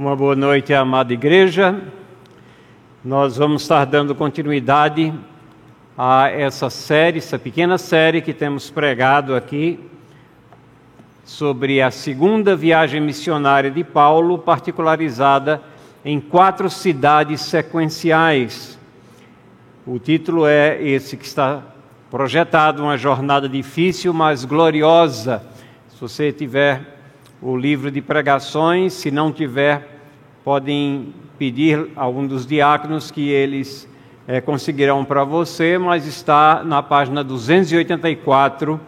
Uma boa noite, amada igreja. Nós vamos estar dando continuidade a essa série, essa pequena série que temos pregado aqui sobre a segunda viagem missionária de Paulo, particularizada em quatro cidades sequenciais. O título é esse que está projetado, uma jornada difícil, mas gloriosa. Se você tiver o livro de pregações. Se não tiver, podem pedir a algum dos diáconos que eles é, conseguirão para você, mas está na página 284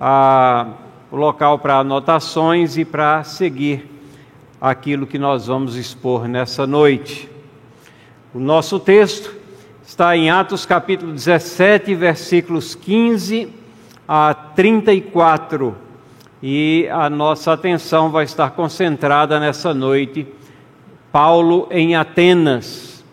a, o local para anotações e para seguir aquilo que nós vamos expor nessa noite. O nosso texto está em Atos capítulo 17, versículos 15 a 34 e a nossa atenção vai estar concentrada nessa noite. Paulo em Atenas.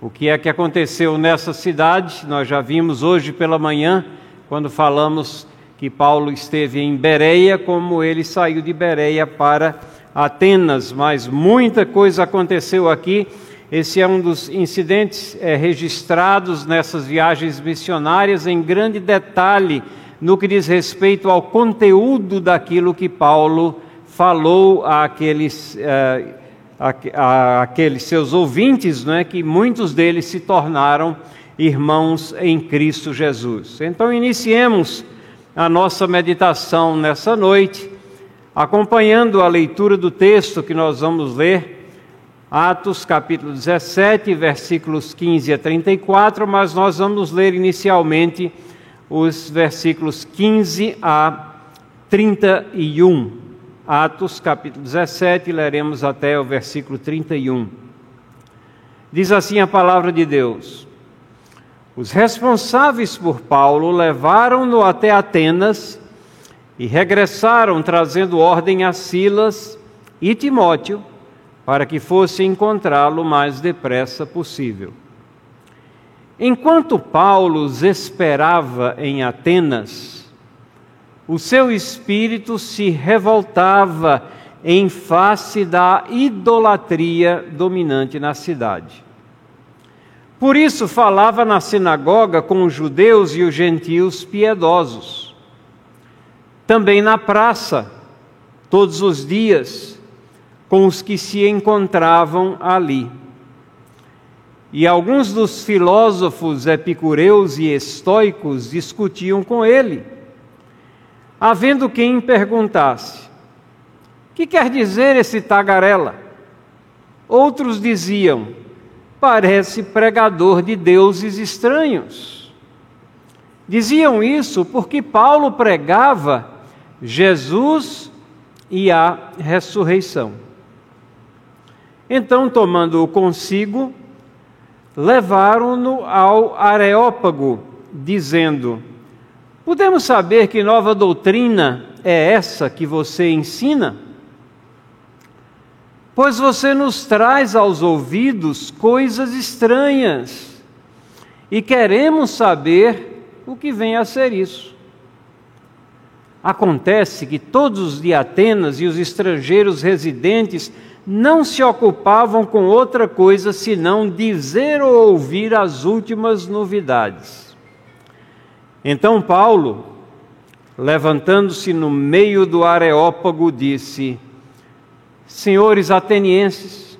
O que é que aconteceu nessa cidade? Nós já vimos hoje pela manhã, quando falamos que Paulo esteve em Bereia, como ele saiu de Bereia para Atenas, mas muita coisa aconteceu aqui. Esse é um dos incidentes é, registrados nessas viagens missionárias em grande detalhe no que diz respeito ao conteúdo daquilo que Paulo falou àqueles, uh, àqueles seus ouvintes, não é? que muitos deles se tornaram irmãos em Cristo Jesus. Então, iniciemos a nossa meditação nessa noite, acompanhando a leitura do texto que nós vamos ler. Atos capítulo 17, versículos 15 a 34, mas nós vamos ler inicialmente os versículos 15 a 31. Atos, capítulo 17, leremos até o versículo 31. Diz assim a palavra de Deus: Os responsáveis por Paulo levaram-no até Atenas e regressaram trazendo ordem a Silas e Timóteo para que fosse encontrá-lo o mais depressa possível. Enquanto Paulo os esperava em Atenas, o seu espírito se revoltava em face da idolatria dominante na cidade. Por isso falava na sinagoga com os judeus e os gentios piedosos. Também na praça, todos os dias, com os que se encontravam ali. E alguns dos filósofos epicureus e estoicos discutiam com ele, havendo quem perguntasse: Que quer dizer esse tagarela? Outros diziam: Parece pregador de deuses estranhos. Diziam isso porque Paulo pregava Jesus e a ressurreição. Então, tomando-o consigo, levaram-no ao Areópago, dizendo: Podemos saber que nova doutrina é essa que você ensina? Pois você nos traz aos ouvidos coisas estranhas e queremos saber o que vem a ser isso. Acontece que todos os de Atenas e os estrangeiros residentes não se ocupavam com outra coisa senão dizer ou ouvir as últimas novidades. Então Paulo, levantando-se no meio do Areópago, disse: Senhores atenienses,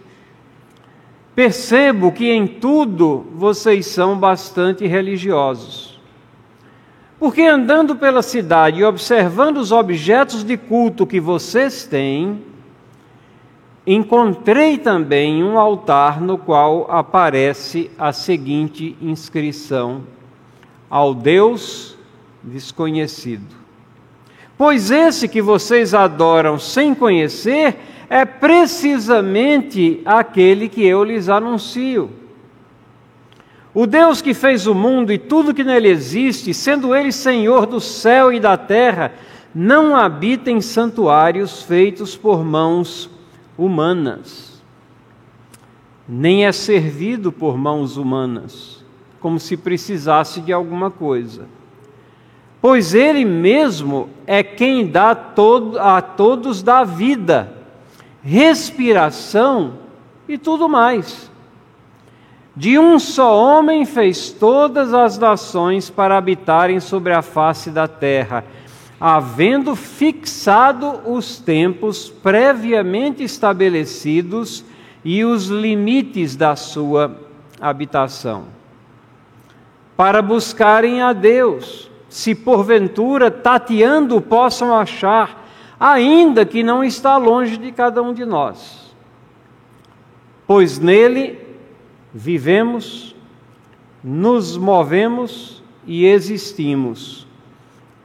percebo que em tudo vocês são bastante religiosos. Porque andando pela cidade e observando os objetos de culto que vocês têm, encontrei também um altar no qual aparece a seguinte inscrição: Ao Deus desconhecido. Pois esse que vocês adoram sem conhecer é precisamente aquele que eu lhes anuncio. O Deus que fez o mundo e tudo que nele existe, sendo ele Senhor do céu e da terra, não habita em santuários feitos por mãos humanas, nem é servido por mãos humanas, como se precisasse de alguma coisa. Pois Ele mesmo é quem dá todo, a todos da vida respiração e tudo mais. De um só homem fez todas as nações para habitarem sobre a face da terra, havendo fixado os tempos previamente estabelecidos e os limites da sua habitação. Para buscarem a Deus, se porventura tateando possam achar, ainda que não está longe de cada um de nós. Pois nele vivemos, nos movemos e existimos.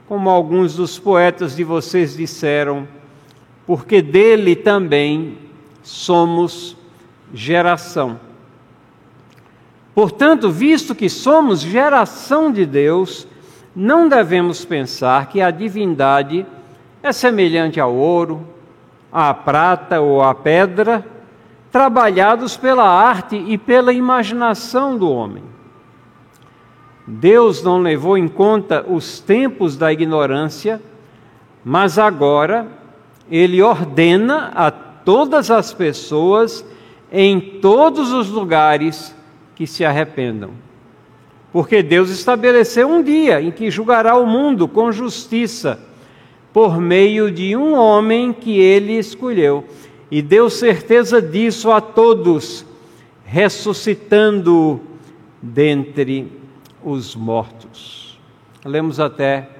Como alguns dos poetas de vocês disseram, porque dele também somos geração. Portanto, visto que somos geração de Deus, não devemos pensar que a divindade é semelhante ao ouro, à prata ou à pedra, trabalhados pela arte e pela imaginação do homem. Deus não levou em conta os tempos da ignorância, mas agora ele ordena a todas as pessoas em todos os lugares que se arrependam. Porque Deus estabeleceu um dia em que julgará o mundo com justiça, por meio de um homem que ele escolheu e deu certeza disso a todos, ressuscitando dentre os mortos. Lemos até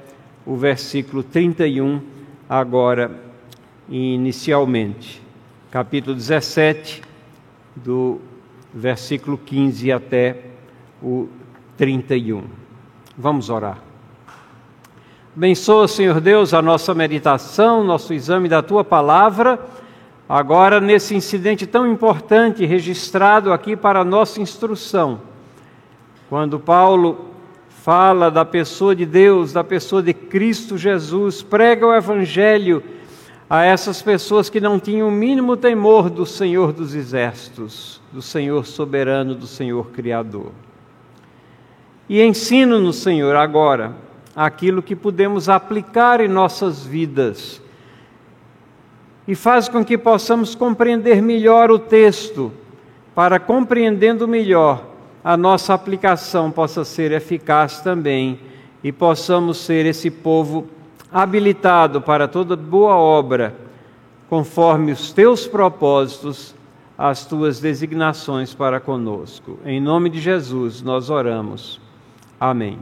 o versículo 31 agora, inicialmente, capítulo 17, do versículo 15 até o 31. Vamos orar. Abençoa, Senhor Deus, a nossa meditação, nosso exame da tua palavra Agora, nesse incidente tão importante registrado aqui para nossa instrução, quando Paulo fala da pessoa de Deus, da pessoa de Cristo Jesus, prega o Evangelho a essas pessoas que não tinham o mínimo temor do Senhor dos Exércitos, do Senhor soberano, do Senhor Criador. E ensina-nos, Senhor, agora, aquilo que podemos aplicar em nossas vidas e faz com que possamos compreender melhor o texto, para compreendendo melhor, a nossa aplicação possa ser eficaz também e possamos ser esse povo habilitado para toda boa obra, conforme os teus propósitos, as tuas designações para conosco. Em nome de Jesus nós oramos. Amém.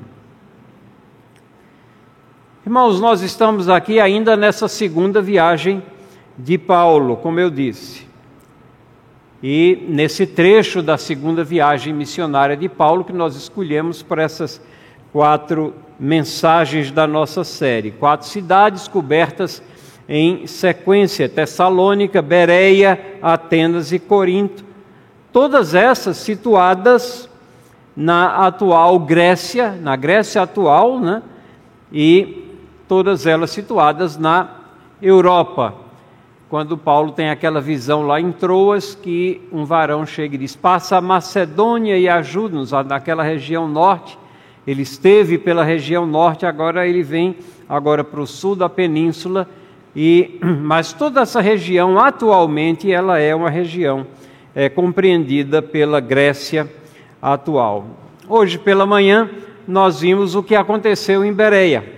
Irmãos, nós estamos aqui ainda nessa segunda viagem de Paulo, como eu disse. E nesse trecho da segunda viagem missionária de Paulo, que nós escolhemos para essas quatro mensagens da nossa série. Quatro cidades cobertas em sequência: Tessalônica, Bereia, Atenas e Corinto. Todas essas situadas na atual Grécia, na Grécia atual, né? E todas elas situadas na Europa, quando Paulo tem aquela visão lá em Troas que um varão chega e diz: Passa a Macedônia e ajuda-nos naquela região norte. Ele esteve pela região norte, agora ele vem agora para o sul da península. E, mas toda essa região atualmente ela é uma região é, compreendida pela Grécia atual. Hoje pela manhã nós vimos o que aconteceu em Bereia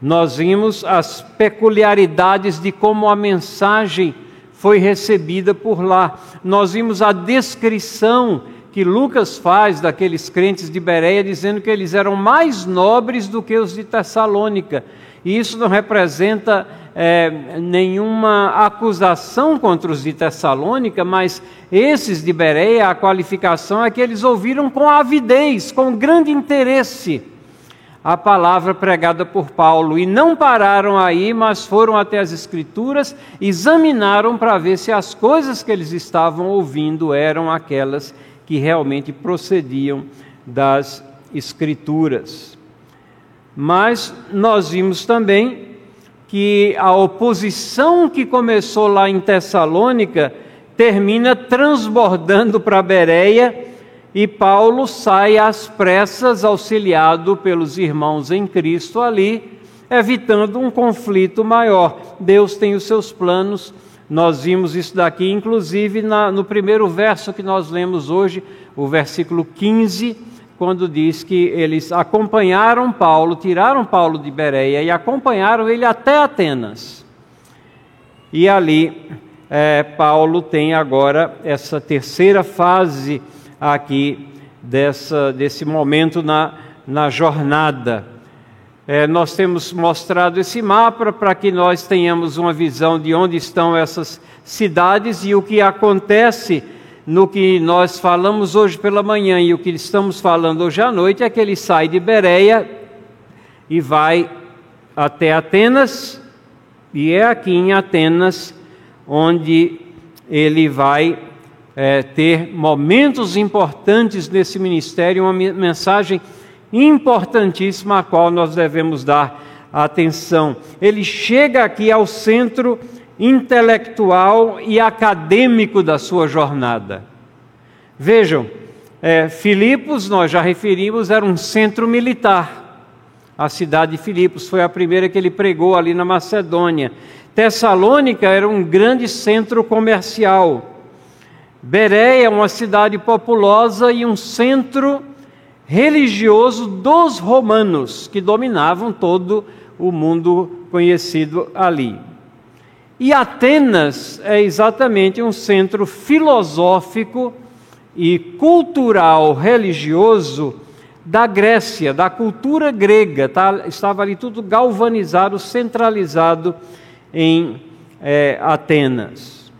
nós vimos as peculiaridades de como a mensagem foi recebida por lá. Nós vimos a descrição que Lucas faz daqueles crentes de Bereia, dizendo que eles eram mais nobres do que os de Tessalônica. E isso não representa é, nenhuma acusação contra os de Tessalônica, mas esses de Bereia, a qualificação é que eles ouviram com avidez, com grande interesse a palavra pregada por Paulo e não pararam aí, mas foram até as Escrituras, examinaram para ver se as coisas que eles estavam ouvindo eram aquelas que realmente procediam das Escrituras. Mas nós vimos também que a oposição que começou lá em Tessalônica termina transbordando para Bereia e Paulo sai às pressas, auxiliado pelos irmãos em Cristo ali, evitando um conflito maior. Deus tem os seus planos, Nós vimos isso daqui, inclusive, na, no primeiro verso que nós lemos hoje, o versículo 15, quando diz que eles acompanharam Paulo, tiraram Paulo de Bereia e acompanharam ele até Atenas. E ali, é, Paulo tem agora essa terceira fase aqui dessa, desse momento na, na jornada. É, nós temos mostrado esse mapa para que nós tenhamos uma visão de onde estão essas cidades e o que acontece no que nós falamos hoje pela manhã e o que estamos falando hoje à noite é que ele sai de Bereia e vai até Atenas, e é aqui em Atenas onde ele vai é, ter momentos importantes nesse ministério, uma mensagem importante importantíssima a qual nós devemos dar atenção. Ele chega aqui ao centro intelectual e acadêmico da sua jornada. Vejam, é, Filipos, nós já referimos, era um centro militar. A cidade de Filipos foi a primeira que ele pregou ali na Macedônia. Tessalônica era um grande centro comercial. Bereia, uma cidade populosa e um centro religioso dos romanos, que dominavam todo o mundo conhecido ali. E Atenas é exatamente um centro filosófico e cultural religioso da Grécia, da cultura grega. Tá? Estava ali tudo galvanizado, centralizado em é, Atenas.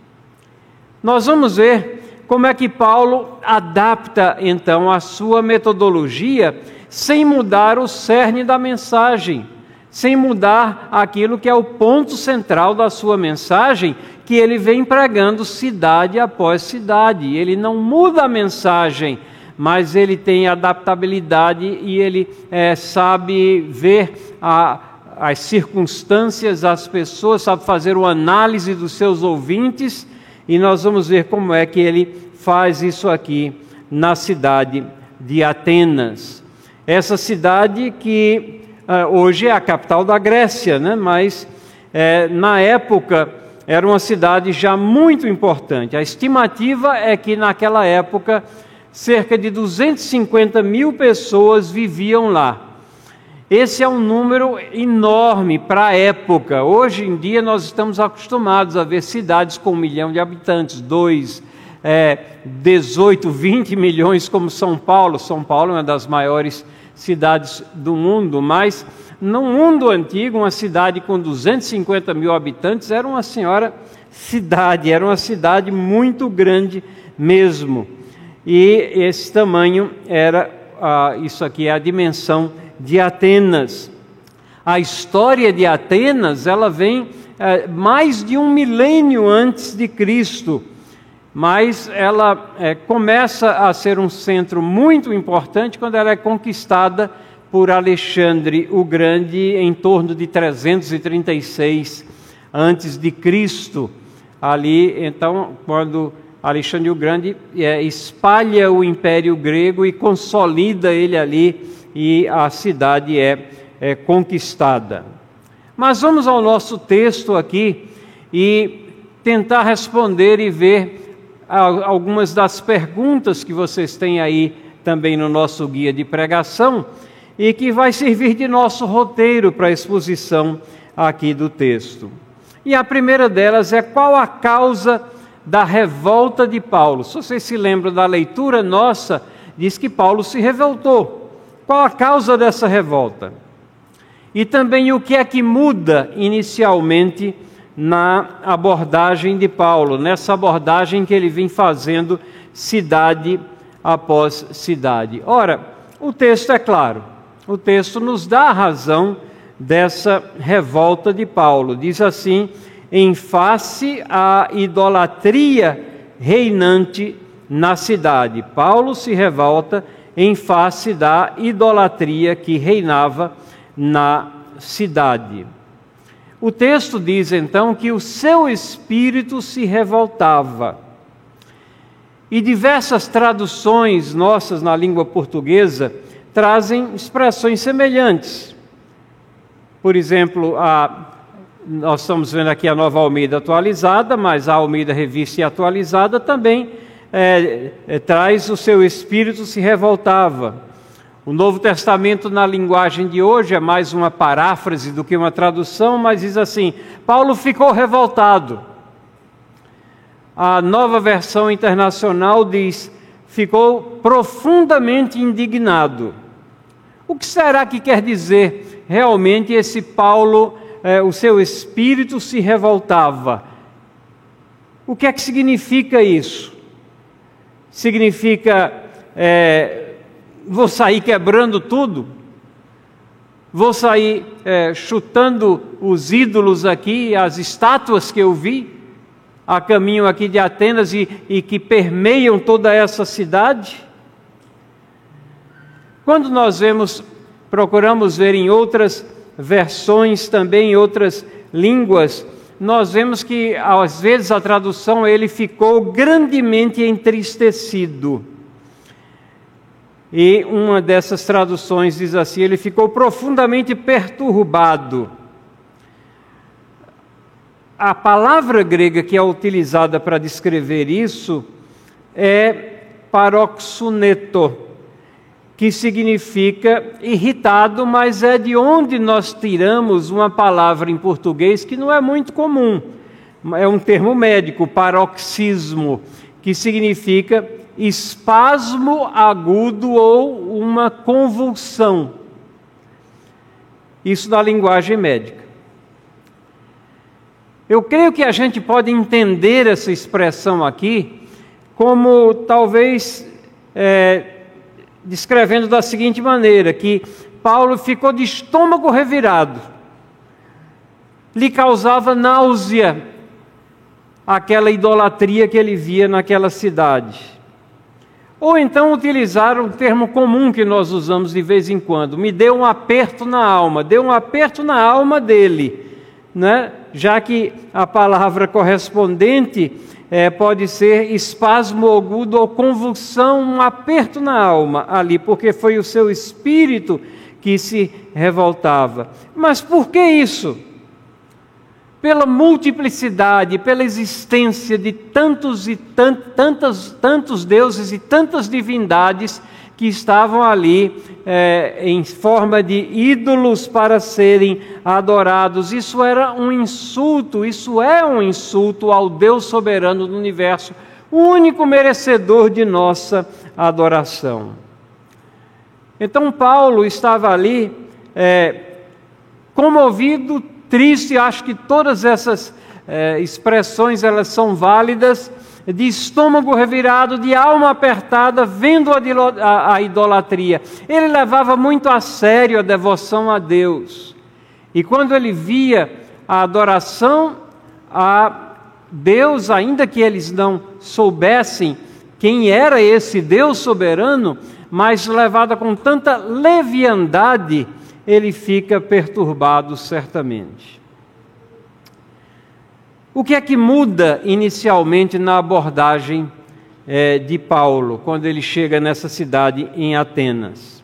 Nós vamos ver como é que Paulo adapta então a sua metodologia sem mudar o cerne da mensagem, sem mudar aquilo que é o ponto central da sua mensagem, que ele vem pregando cidade após cidade. Ele não muda a mensagem, mas ele tem adaptabilidade e ele é, sabe ver a, as circunstâncias, as pessoas, sabe fazer uma análise dos seus ouvintes e nós vamos ver como é que ele faz isso aqui na cidade de Atenas. Essa cidade que uh, hoje é a capital da Grécia, né? mas é, na época era uma cidade já muito importante. A estimativa é que naquela época cerca de 250 mil pessoas viviam lá. Esse é um número enorme para a época. Hoje em dia nós estamos acostumados a ver cidades com um milhão de habitantes, dois, é, 18, 20 milhões como São Paulo. São Paulo é uma das maiores cidades do mundo, mas no mundo antigo, uma cidade com 250 mil habitantes era uma senhora cidade, era uma cidade muito grande mesmo. E esse tamanho era, ah, isso aqui é a dimensão de Atenas. A história de Atenas, ela vem é, mais de um milênio antes de Cristo, mas ela é, começa a ser um centro muito importante quando ela é conquistada por Alexandre o Grande em torno de 336 antes de Cristo. Ali, então, quando Alexandre o Grande é, espalha o Império Grego e consolida ele ali e a cidade é, é conquistada. Mas vamos ao nosso texto aqui e tentar responder e ver algumas das perguntas que vocês têm aí também no nosso guia de pregação e que vai servir de nosso roteiro para a exposição aqui do texto. E a primeira delas é qual a causa da revolta de Paulo. Se vocês se lembram da leitura nossa, diz que Paulo se revoltou. Qual a causa dessa revolta? E também o que é que muda inicialmente na abordagem de Paulo, nessa abordagem que ele vem fazendo cidade após cidade. Ora, o texto é claro, o texto nos dá a razão dessa revolta de Paulo. Diz assim: em face à idolatria reinante na cidade. Paulo se revolta em face da idolatria que reinava na cidade. O texto diz então que o seu espírito se revoltava. E diversas traduções nossas na língua portuguesa trazem expressões semelhantes. Por exemplo, a nós estamos vendo aqui a nova Almeida atualizada, mas a Almeida revista e atualizada também é, é, traz o seu espírito se revoltava. O Novo Testamento, na linguagem de hoje, é mais uma paráfrase do que uma tradução, mas diz assim: Paulo ficou revoltado. A nova versão internacional diz: ficou profundamente indignado. O que será que quer dizer realmente esse Paulo, é, o seu espírito se revoltava? O que é que significa isso? Significa, é, vou sair quebrando tudo? Vou sair é, chutando os ídolos aqui, as estátuas que eu vi? a caminho aqui de Atenas e, e que permeiam toda essa cidade? Quando nós vemos, procuramos ver em outras versões também, em outras línguas, nós vemos que às vezes a tradução ele ficou grandemente entristecido. E uma dessas traduções diz assim: ele ficou profundamente perturbado a palavra grega que é utilizada para descrever isso é paroxuneto, que significa irritado, mas é de onde nós tiramos uma palavra em português que não é muito comum. É um termo médico, paroxismo, que significa espasmo agudo ou uma convulsão. Isso na linguagem médica. Eu creio que a gente pode entender essa expressão aqui como talvez é, descrevendo da seguinte maneira: que Paulo ficou de estômago revirado, lhe causava náusea aquela idolatria que ele via naquela cidade. Ou então utilizaram o termo comum que nós usamos de vez em quando: me deu um aperto na alma, deu um aperto na alma dele né? já que a palavra correspondente é, pode ser espasmo agudo ou convulsão, um aperto na alma ali, porque foi o seu espírito que se revoltava. Mas por que isso? Pela multiplicidade, pela existência de tantos e tant, tantos, tantos deuses e tantas divindades que estavam ali é, em forma de ídolos para serem adorados. Isso era um insulto, isso é um insulto ao Deus soberano do universo, o único merecedor de nossa adoração. Então Paulo estava ali é, comovido, triste. Acho que todas essas é, expressões elas são válidas de estômago revirado, de alma apertada, vendo a, a, idolatria. Ele levava muito a sério a devoção a Deus. E quando ele via a adoração a Deus, ainda que eles não soubessem quem era esse Deus soberano, mas levada com tanta leviandade, ele fica perturbado certamente. O que é que muda inicialmente na abordagem é, de Paulo quando ele chega nessa cidade em Atenas?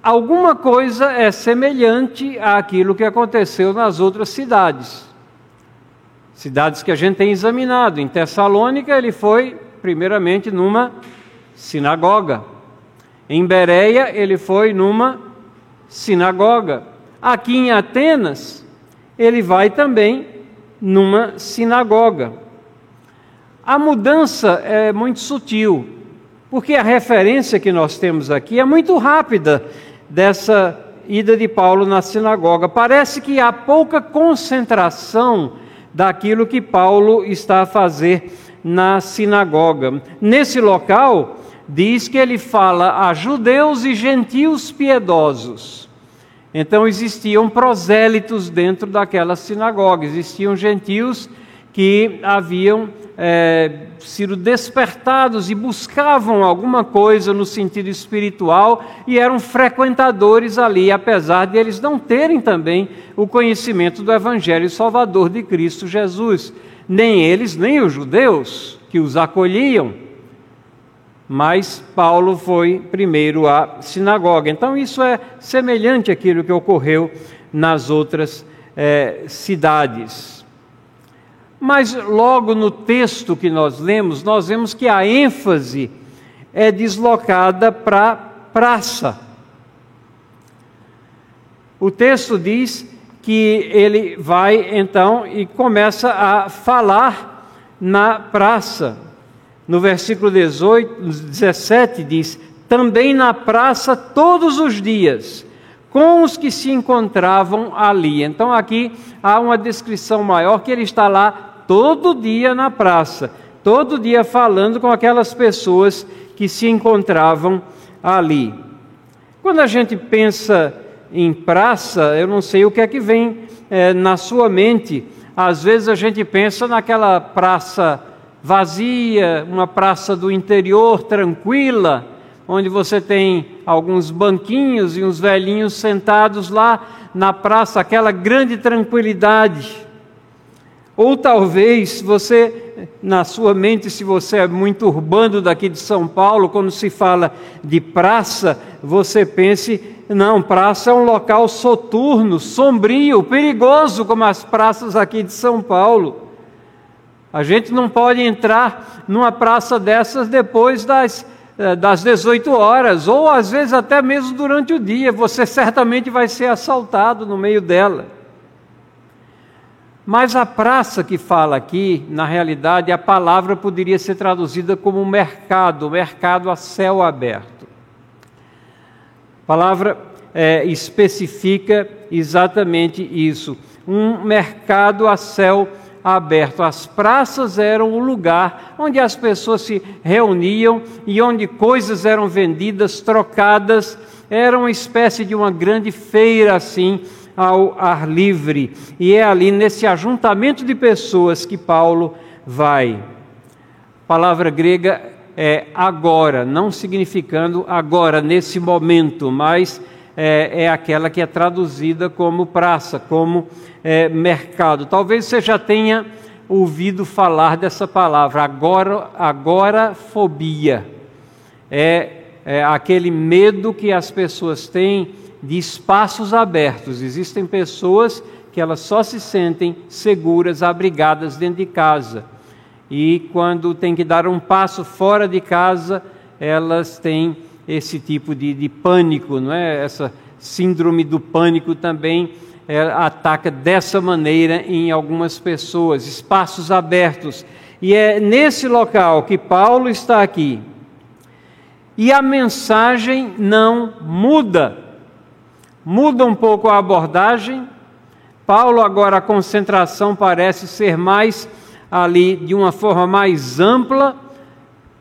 Alguma coisa é semelhante àquilo que aconteceu nas outras cidades. Cidades que a gente tem examinado. Em Tessalônica, ele foi, primeiramente, numa sinagoga. Em Bereia, ele foi numa sinagoga. Aqui em Atenas, ele vai também numa sinagoga. A mudança é muito sutil, porque a referência que nós temos aqui é muito rápida dessa ida de Paulo na sinagoga. Parece que há pouca concentração daquilo que Paulo está a fazer na sinagoga. Nesse local, diz que ele fala a judeus e gentios piedosos. Então existiam prosélitos dentro daquela sinagoga, existiam gentios que haviam é, sido despertados e buscavam alguma coisa no sentido espiritual e eram frequentadores ali, apesar de eles não terem também o conhecimento do Evangelho Salvador de Cristo Jesus. Nem eles, nem os judeus que os acolhiam mas Paulo foi primeiro à sinagoga. Então, isso é semelhante àquilo que ocorreu nas outras é, cidades. Mas logo no texto que nós lemos, nós vemos que a ênfase é deslocada para praça. O texto diz que ele vai então e começa a falar na praça. No versículo 18, 17 diz: Também na praça todos os dias, com os que se encontravam ali. Então aqui há uma descrição maior que ele está lá todo dia na praça, todo dia falando com aquelas pessoas que se encontravam ali. Quando a gente pensa em praça, eu não sei o que é que vem é, na sua mente. Às vezes a gente pensa naquela praça vazia, uma praça do interior tranquila, onde você tem alguns banquinhos e uns velhinhos sentados lá na praça, aquela grande tranquilidade. Ou talvez você, na sua mente, se você é muito urbano daqui de São Paulo, quando se fala de praça, você pense não, praça é um local soturno, sombrio, perigoso, como as praças aqui de São Paulo. A gente não pode entrar numa praça dessas depois das, eh, das 18 horas, ou às vezes até mesmo durante o dia. Você certamente vai ser assaltado no meio dela. Mas a praça que fala aqui, na realidade, a palavra poderia ser traduzida como mercado, mercado a céu aberto. A palavra é, especifica exatamente isso: um mercado a céu aberto. As praças eram o lugar onde as pessoas se reuniam e onde coisas eram vendidas, trocadas. Era uma espécie de uma grande feira assim ao ar livre. E é ali nesse ajuntamento de pessoas que Paulo vai. A palavra grega é agora, não significando agora, nesse momento, mas é, é aquela que é traduzida como praça, como é, mercado. Talvez você já tenha ouvido falar dessa palavra, agora, agora fobia. É, é aquele medo que as pessoas têm de espaços abertos. Existem pessoas que elas só se sentem seguras, abrigadas dentro de casa e quando tem que dar um passo fora de casa, elas têm esse tipo de, de pânico, não é? Essa síndrome do pânico também é, ataca dessa maneira em algumas pessoas, espaços abertos. E é nesse local que Paulo está aqui. E a mensagem não muda. Muda um pouco a abordagem. Paulo, agora, a concentração parece ser mais ali de uma forma mais ampla.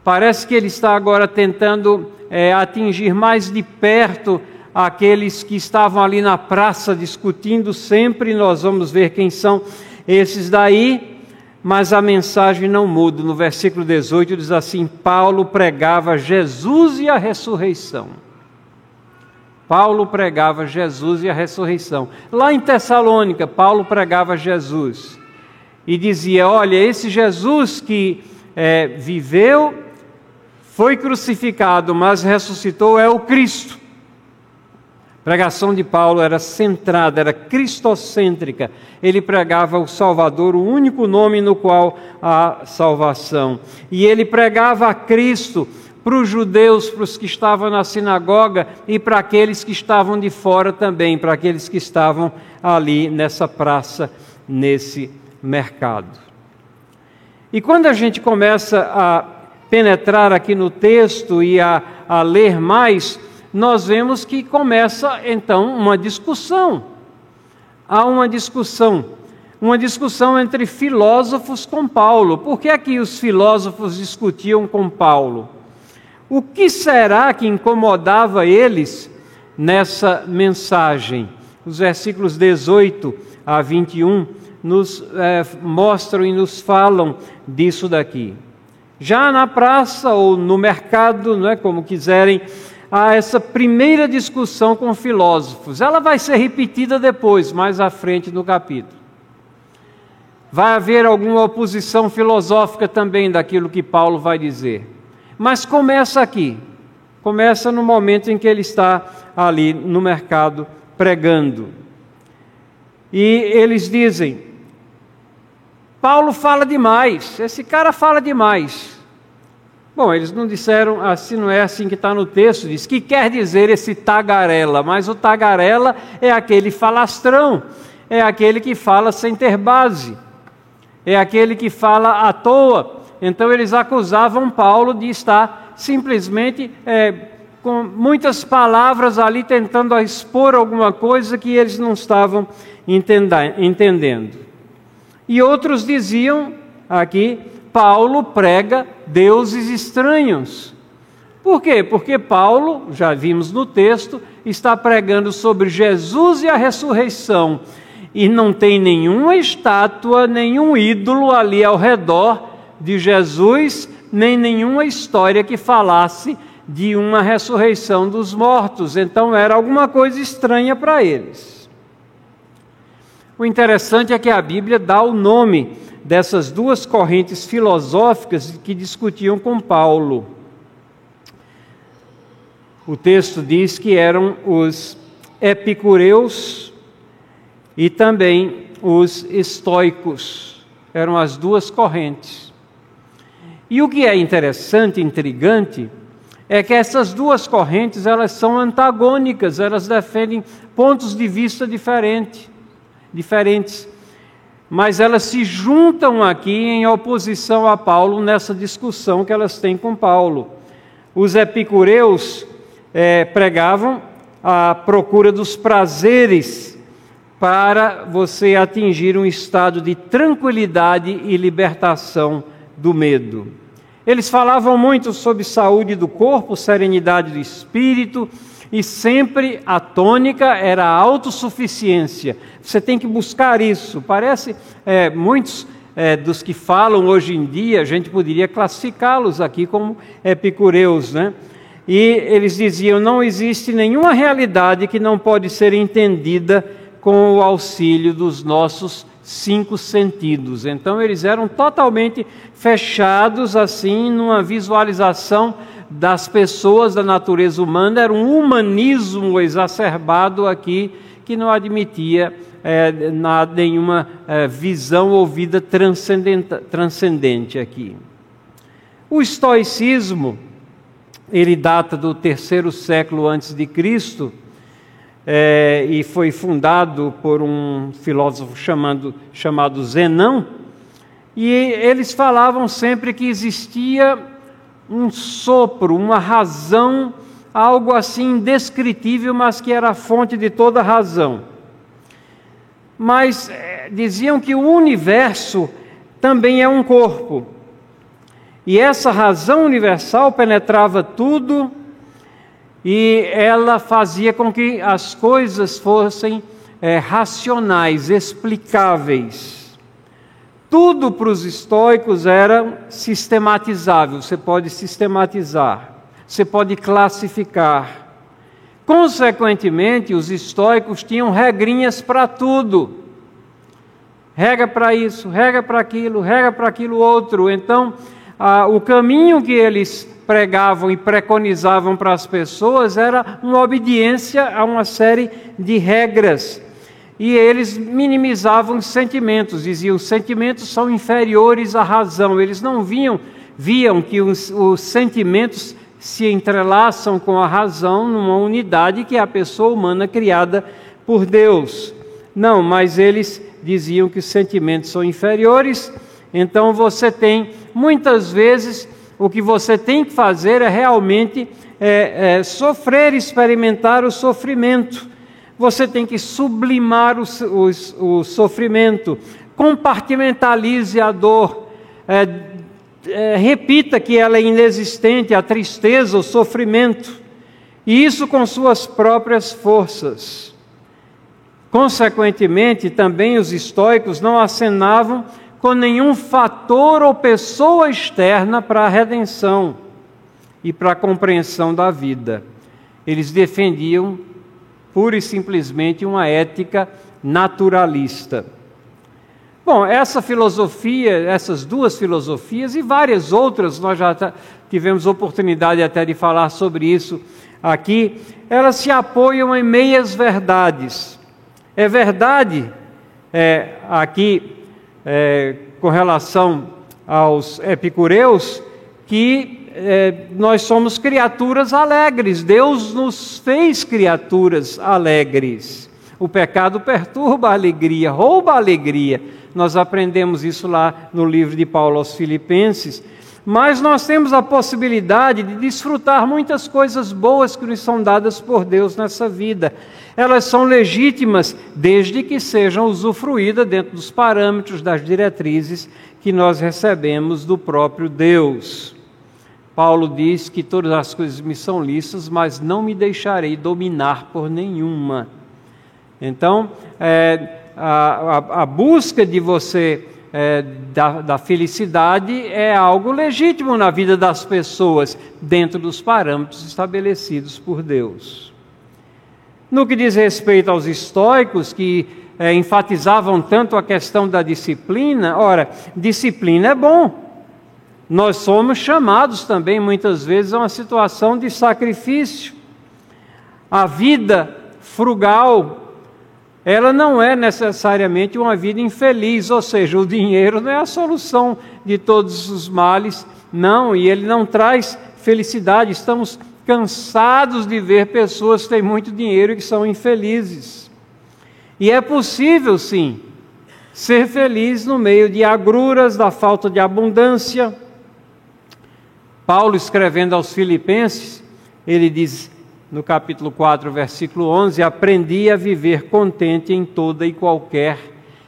Parece que ele está agora tentando é, atingir mais de perto aqueles que estavam ali na praça discutindo sempre. Nós vamos ver quem são esses daí, mas a mensagem não muda. No versículo 18 diz assim: Paulo pregava Jesus e a ressurreição. Paulo pregava Jesus e a ressurreição. Lá em Tessalônica, Paulo pregava Jesus e dizia: Olha, esse Jesus que é, viveu, foi crucificado, mas ressuscitou, é o Cristo. A pregação de Paulo era centrada, era cristocêntrica. Ele pregava o Salvador, o único nome no qual há salvação. E ele pregava a Cristo para os judeus, para os que estavam na sinagoga e para aqueles que estavam de fora também, para aqueles que estavam ali nessa praça, nesse mercado. E quando a gente começa a penetrar aqui no texto e a, a ler mais, nós vemos que começa então uma discussão. Há uma discussão, uma discussão entre filósofos com Paulo. Por que é que os filósofos discutiam com Paulo? O que será que incomodava eles nessa mensagem? Os versículos 18 a 21 nos é, mostram e nos falam disso daqui. Já na praça ou no mercado, não é como quiserem, há essa primeira discussão com filósofos. Ela vai ser repetida depois, mais à frente no capítulo. Vai haver alguma oposição filosófica também daquilo que Paulo vai dizer. Mas começa aqui. Começa no momento em que ele está ali no mercado pregando. E eles dizem: Paulo fala demais, esse cara fala demais. Bom, eles não disseram assim, não é assim que está no texto, diz que quer dizer esse tagarela, mas o tagarela é aquele falastrão, é aquele que fala sem ter base, é aquele que fala à toa. Então eles acusavam Paulo de estar simplesmente é, com muitas palavras ali tentando expor alguma coisa que eles não estavam entendendo. E outros diziam aqui Paulo prega deuses estranhos. Por quê? Porque Paulo, já vimos no texto, está pregando sobre Jesus e a ressurreição. E não tem nenhuma estátua, nenhum ídolo ali ao redor de Jesus, nem nenhuma história que falasse de uma ressurreição dos mortos. Então era alguma coisa estranha para eles. O interessante é que a Bíblia dá o nome dessas duas correntes filosóficas que discutiam com Paulo. O texto diz que eram os epicureus e também os estoicos. Eram as duas correntes. E o que é interessante, intrigante, é que essas duas correntes elas são antagônicas, elas defendem pontos de vista diferentes, diferentes mas elas se juntam aqui em oposição a Paulo nessa discussão que elas têm com Paulo. Os epicureus é, pregavam a procura dos prazeres para você atingir um estado de tranquilidade e libertação do medo. Eles falavam muito sobre saúde do corpo, serenidade do espírito, e sempre a tônica era a autossuficiência. Você tem que buscar isso. Parece é, muitos é, dos que falam hoje em dia, a gente poderia classificá-los aqui como epicureus, né? E eles diziam: não existe nenhuma realidade que não pode ser entendida com o auxílio dos nossos cinco sentidos. Então eles eram totalmente fechados assim numa visualização das pessoas da natureza humana, era um humanismo exacerbado aqui que não admitia é, nenhuma é, visão ou vida transcendente, transcendente aqui. O estoicismo, ele data do terceiro século antes de Cristo é, e foi fundado por um filósofo chamado, chamado Zenão, e eles falavam sempre que existia um sopro, uma razão, algo assim indescritível, mas que era a fonte de toda razão. Mas é, diziam que o universo também é um corpo. E essa razão universal penetrava tudo e ela fazia com que as coisas fossem é, racionais, explicáveis. Tudo para os estoicos era sistematizável, você pode sistematizar, você pode classificar. Consequentemente, os estoicos tinham regrinhas para tudo. Regra para isso, regra para aquilo, regra para aquilo outro. Então, ah, o caminho que eles pregavam e preconizavam para as pessoas era uma obediência a uma série de regras e eles minimizavam os sentimentos, diziam os sentimentos são inferiores à razão. Eles não viam, viam que os, os sentimentos se entrelaçam com a razão numa unidade que é a pessoa humana criada por Deus. Não, mas eles diziam que os sentimentos são inferiores, então você tem, muitas vezes, o que você tem que fazer é realmente é, é, sofrer, experimentar o sofrimento você tem que sublimar o, o, o sofrimento, compartimentalize a dor, é, é, repita que ela é inexistente, a tristeza, o sofrimento, e isso com suas próprias forças. Consequentemente, também os estoicos não acenavam com nenhum fator ou pessoa externa para a redenção e para a compreensão da vida. Eles defendiam pura e simplesmente uma ética naturalista. Bom, essa filosofia, essas duas filosofias e várias outras, nós já tivemos oportunidade até de falar sobre isso aqui, elas se apoiam em meias verdades. É verdade é, aqui é, com relação aos epicureus que é, nós somos criaturas alegres, Deus nos fez criaturas alegres. O pecado perturba a alegria, rouba a alegria. Nós aprendemos isso lá no livro de Paulo aos Filipenses. Mas nós temos a possibilidade de desfrutar muitas coisas boas que nos são dadas por Deus nessa vida. Elas são legítimas desde que sejam usufruídas dentro dos parâmetros das diretrizes que nós recebemos do próprio Deus. Paulo diz que todas as coisas me são lícitas, mas não me deixarei dominar por nenhuma. Então, é, a, a, a, busca de você é, da, da felicidade é algo legítimo na vida das pessoas, dentro dos parâmetros estabelecidos por Deus. No que diz respeito aos estoicos, que é, enfatizavam tanto a questão da disciplina, ora, disciplina é bom. Nós somos chamados também, muitas vezes, a uma situação de sacrifício. A vida frugal, ela não é necessariamente uma vida infeliz, ou seja, o dinheiro não é a solução de todos os males, não, e ele não traz felicidade. Estamos cansados de ver pessoas que têm muito dinheiro e que são infelizes. E é possível, sim, ser feliz no meio de agruras, da falta de abundância. Paulo, escrevendo aos Filipenses, ele diz no capítulo 4, versículo 11: Aprendi a viver contente em toda e qualquer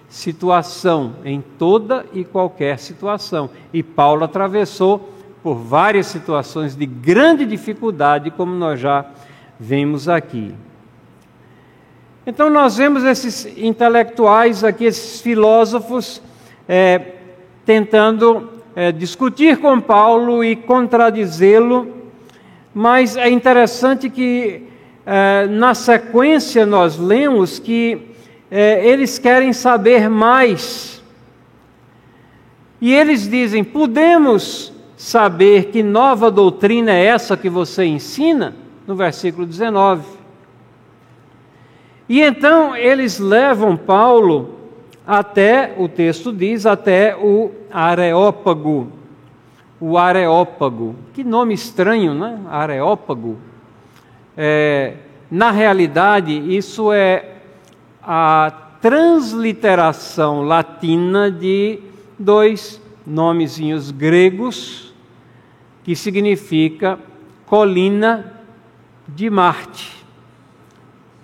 situação, em toda e qualquer situação. E Paulo atravessou por várias situações de grande dificuldade, como nós já vemos aqui. Então, nós vemos esses intelectuais aqui, esses filósofos, é, tentando é, discutir com Paulo e contradizê-lo, mas é interessante que é, na sequência nós lemos que é, eles querem saber mais. E eles dizem: podemos saber que nova doutrina é essa que você ensina? No versículo 19. E então eles levam Paulo até, o texto diz, até o Areópago. O Areópago. Que nome estranho, né? Areópago. É, na realidade, isso é a transliteração latina de dois nomezinhos gregos que significa colina de Marte.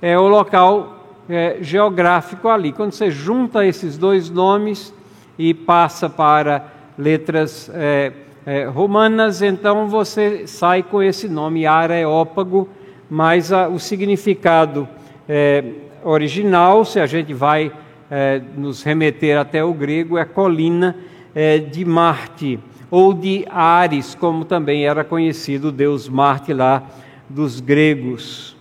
É o local é, geográfico ali. Quando você junta esses dois nomes e passa para letras é, é, romanas, então você sai com esse nome Areópago, mas a, o significado é, original, se a gente vai é, nos remeter até o grego, é colina é, de Marte ou de Ares, como também era conhecido o deus Marte lá dos gregos.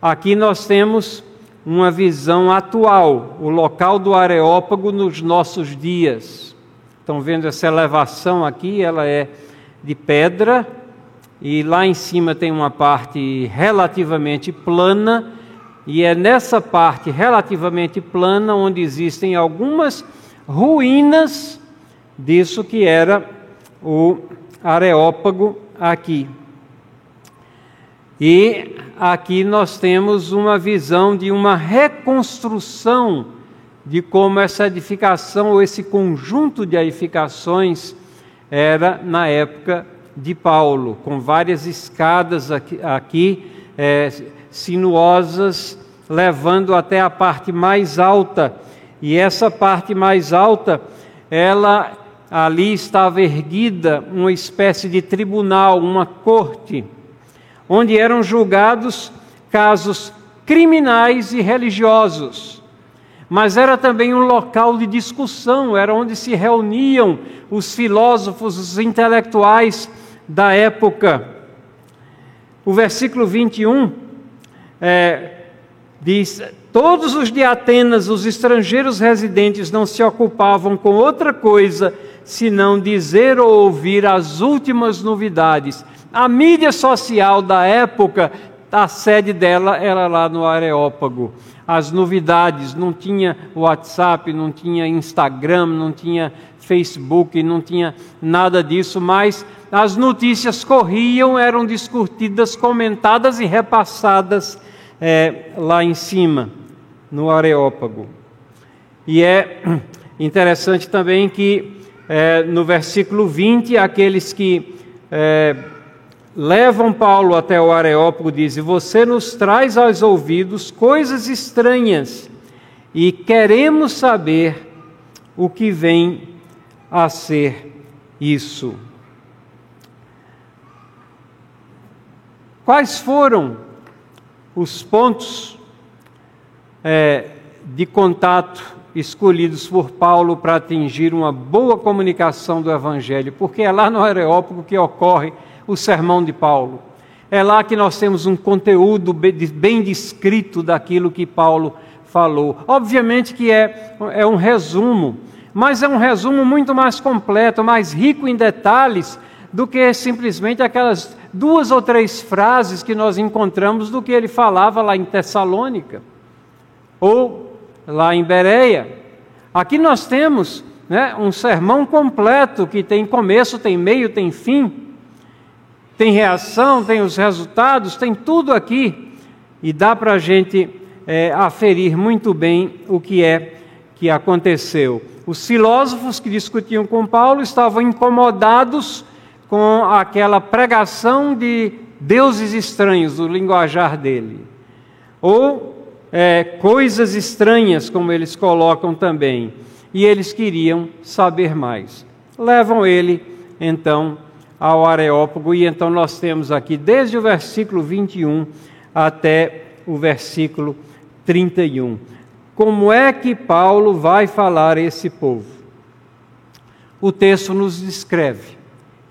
Aqui nós temos uma visão atual, o local do Areópago nos nossos dias. Estão vendo essa elevação aqui? Ela é de pedra e lá em cima tem uma parte relativamente plana, e é nessa parte relativamente plana onde existem algumas ruínas disso que era o Areópago aqui. E aqui nós temos uma visão de uma reconstrução de como essa edificação ou esse conjunto de edificações era na época de Paulo, com várias escadas aqui, aqui é, sinuosas, levando até a parte mais alta. E essa parte mais alta, ela ali estava erguida uma espécie de tribunal, uma corte, onde eram julgados casos criminais e religiosos. Mas era também um local de discussão, era onde se reuniam os filósofos, os intelectuais da época. O versículo 21 é, diz: Todos os de Atenas, os estrangeiros residentes, não se ocupavam com outra coisa senão dizer ou ouvir as últimas novidades. A mídia social da época, a sede dela era lá no Areópago. as novidades, não tinha WhatsApp, não tinha Instagram, não tinha Facebook, não tinha nada disso, mas as notícias corriam, eram discutidas, comentadas e repassadas é, lá em cima, no Areópago. E é interessante também que é, no versículo 20, aqueles que é, levam Paulo até o Areópago dizem: Você nos traz aos ouvidos coisas estranhas e queremos saber o que vem a ser isso. Quais foram os pontos é, de contato escolhidos por Paulo para atingir uma boa comunicação do Evangelho? Porque é lá no Areópago que ocorre o sermão de Paulo. É lá que nós temos um conteúdo bem descrito daquilo que Paulo falou. Obviamente que é, é um resumo, mas é um resumo muito mais completo, mais rico em detalhes do que simplesmente aquelas duas ou três frases que nós encontramos do que ele falava lá em Tessalônica ou lá em Bereia. Aqui nós temos né, um sermão completo que tem começo, tem meio, tem fim, tem reação, tem os resultados, tem tudo aqui e dá para a gente é, aferir muito bem o que é que aconteceu. Os filósofos que discutiam com Paulo estavam incomodados com aquela pregação de deuses estranhos, do linguajar dele. Ou é, coisas estranhas, como eles colocam também. E eles queriam saber mais. Levam ele, então, ao Areópago, e então nós temos aqui, desde o versículo 21 até o versículo 31. Como é que Paulo vai falar a esse povo? O texto nos descreve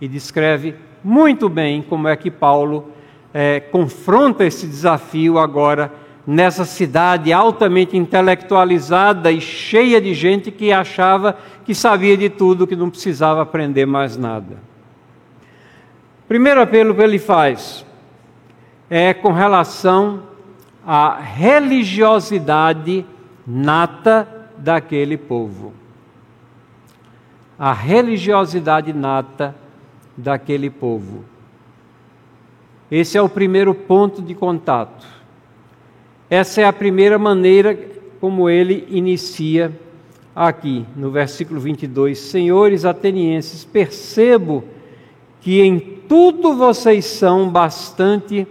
e descreve muito bem como é que Paulo é, confronta esse desafio agora nessa cidade altamente intelectualizada e cheia de gente que achava que sabia de tudo, que não precisava aprender mais nada. Primeiro apelo que ele faz é com relação à religiosidade nata daquele povo. A religiosidade nata daquele povo. Esse é o primeiro ponto de contato. Essa é a primeira maneira como ele inicia aqui, no versículo 22. Senhores atenienses, percebo que em tudo vocês são bastante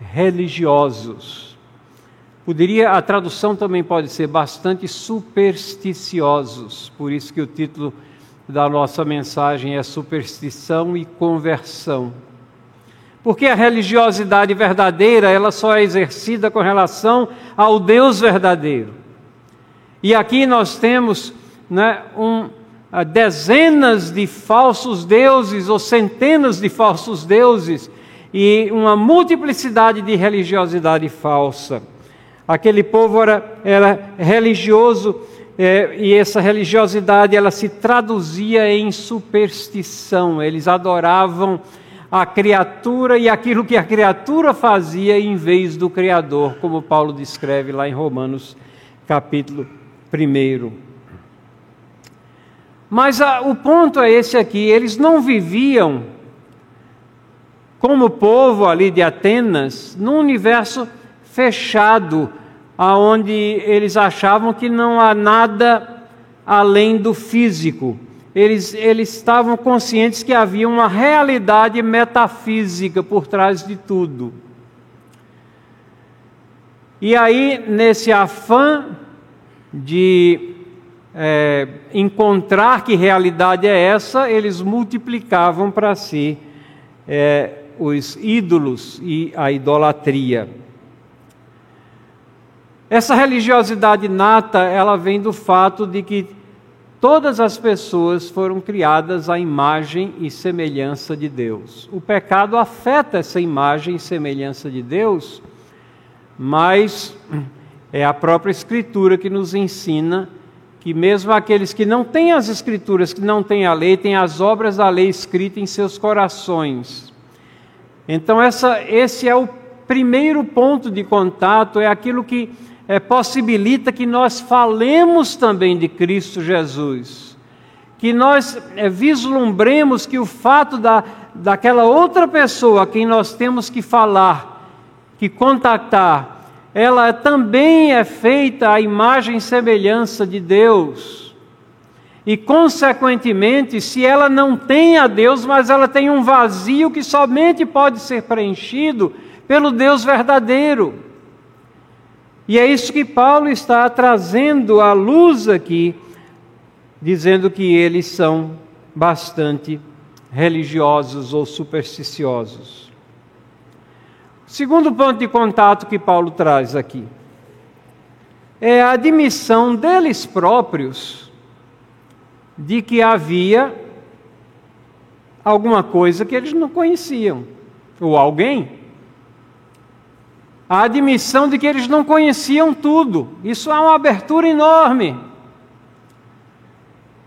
religiosos. Poderia, a tradução também pode ser bastante supersticiosos, por isso que o título da nossa mensagem é superstição e conversão. Porque a religiosidade verdadeira, ela só é exercida com relação ao Deus verdadeiro. E aqui nós temos né, um, dezenas de falsos deuses ou centenas de falsos deuses e uma multiplicidade de religiosidade falsa. Aquele povo era, era religioso é, e essa religiosidade ela se traduzia em superstição. Eles adoravam a criatura e aquilo que a criatura fazia em vez do Criador, como Paulo descreve lá em Romanos capítulo 1. Mas a, o ponto é esse aqui: eles não viviam como povo ali de Atenas, num universo fechado, aonde eles achavam que não há nada além do físico. Eles, eles estavam conscientes que havia uma realidade metafísica por trás de tudo. E aí, nesse afã de é, encontrar que realidade é essa, eles multiplicavam para si é, os ídolos e a idolatria. Essa religiosidade nata, ela vem do fato de que todas as pessoas foram criadas à imagem e semelhança de Deus. O pecado afeta essa imagem e semelhança de Deus, mas é a própria Escritura que nos ensina que mesmo aqueles que não têm as Escrituras, que não têm a lei, têm as obras da lei escritas em seus corações. Então, essa, esse é o primeiro ponto de contato, é aquilo que é, possibilita que nós falemos também de Cristo Jesus, que nós é, vislumbremos que o fato da, daquela outra pessoa a quem nós temos que falar, que contactar, ela também é feita à imagem e semelhança de Deus. E, consequentemente, se ela não tem a Deus, mas ela tem um vazio que somente pode ser preenchido pelo Deus verdadeiro. E é isso que Paulo está trazendo à luz aqui, dizendo que eles são bastante religiosos ou supersticiosos. Segundo ponto de contato que Paulo traz aqui é a admissão deles próprios de que havia alguma coisa que eles não conheciam, ou alguém. A admissão de que eles não conheciam tudo. Isso é uma abertura enorme.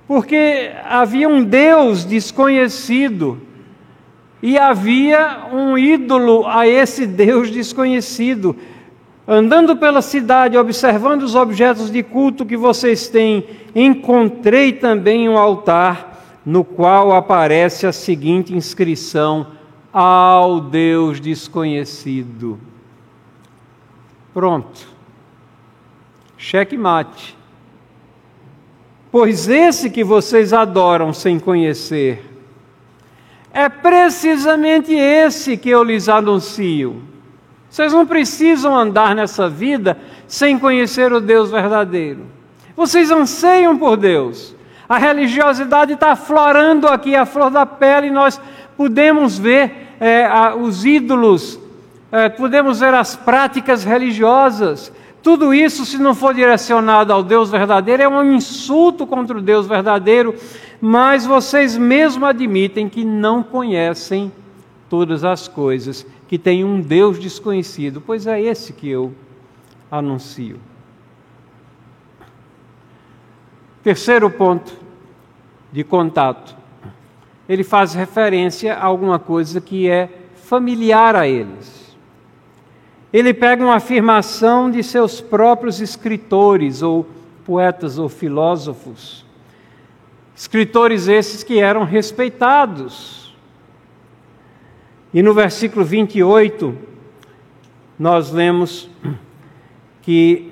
Porque havia um Deus desconhecido e havia um ídolo a esse Deus desconhecido. Andando pela cidade, observando os objetos de culto que vocês têm, encontrei também um altar no qual aparece a seguinte inscrição: Ao Deus desconhecido. Pronto. Cheque mate. Pois esse que vocês adoram sem conhecer, é precisamente esse que eu lhes anuncio. Vocês não precisam andar nessa vida sem conhecer o Deus verdadeiro. Vocês anseiam por Deus. A religiosidade está aflorando aqui a flor da pele e nós podemos ver é, a, os ídolos, é, podemos ver as práticas religiosas. Tudo isso, se não for direcionado ao Deus verdadeiro, é um insulto contra o Deus verdadeiro mas vocês mesmo admitem que não conhecem todas as coisas, que tem um Deus desconhecido, pois é esse que eu anuncio. Terceiro ponto de contato. Ele faz referência a alguma coisa que é familiar a eles. Ele pega uma afirmação de seus próprios escritores, ou poetas, ou filósofos, Escritores esses que eram respeitados. E no versículo 28, nós lemos que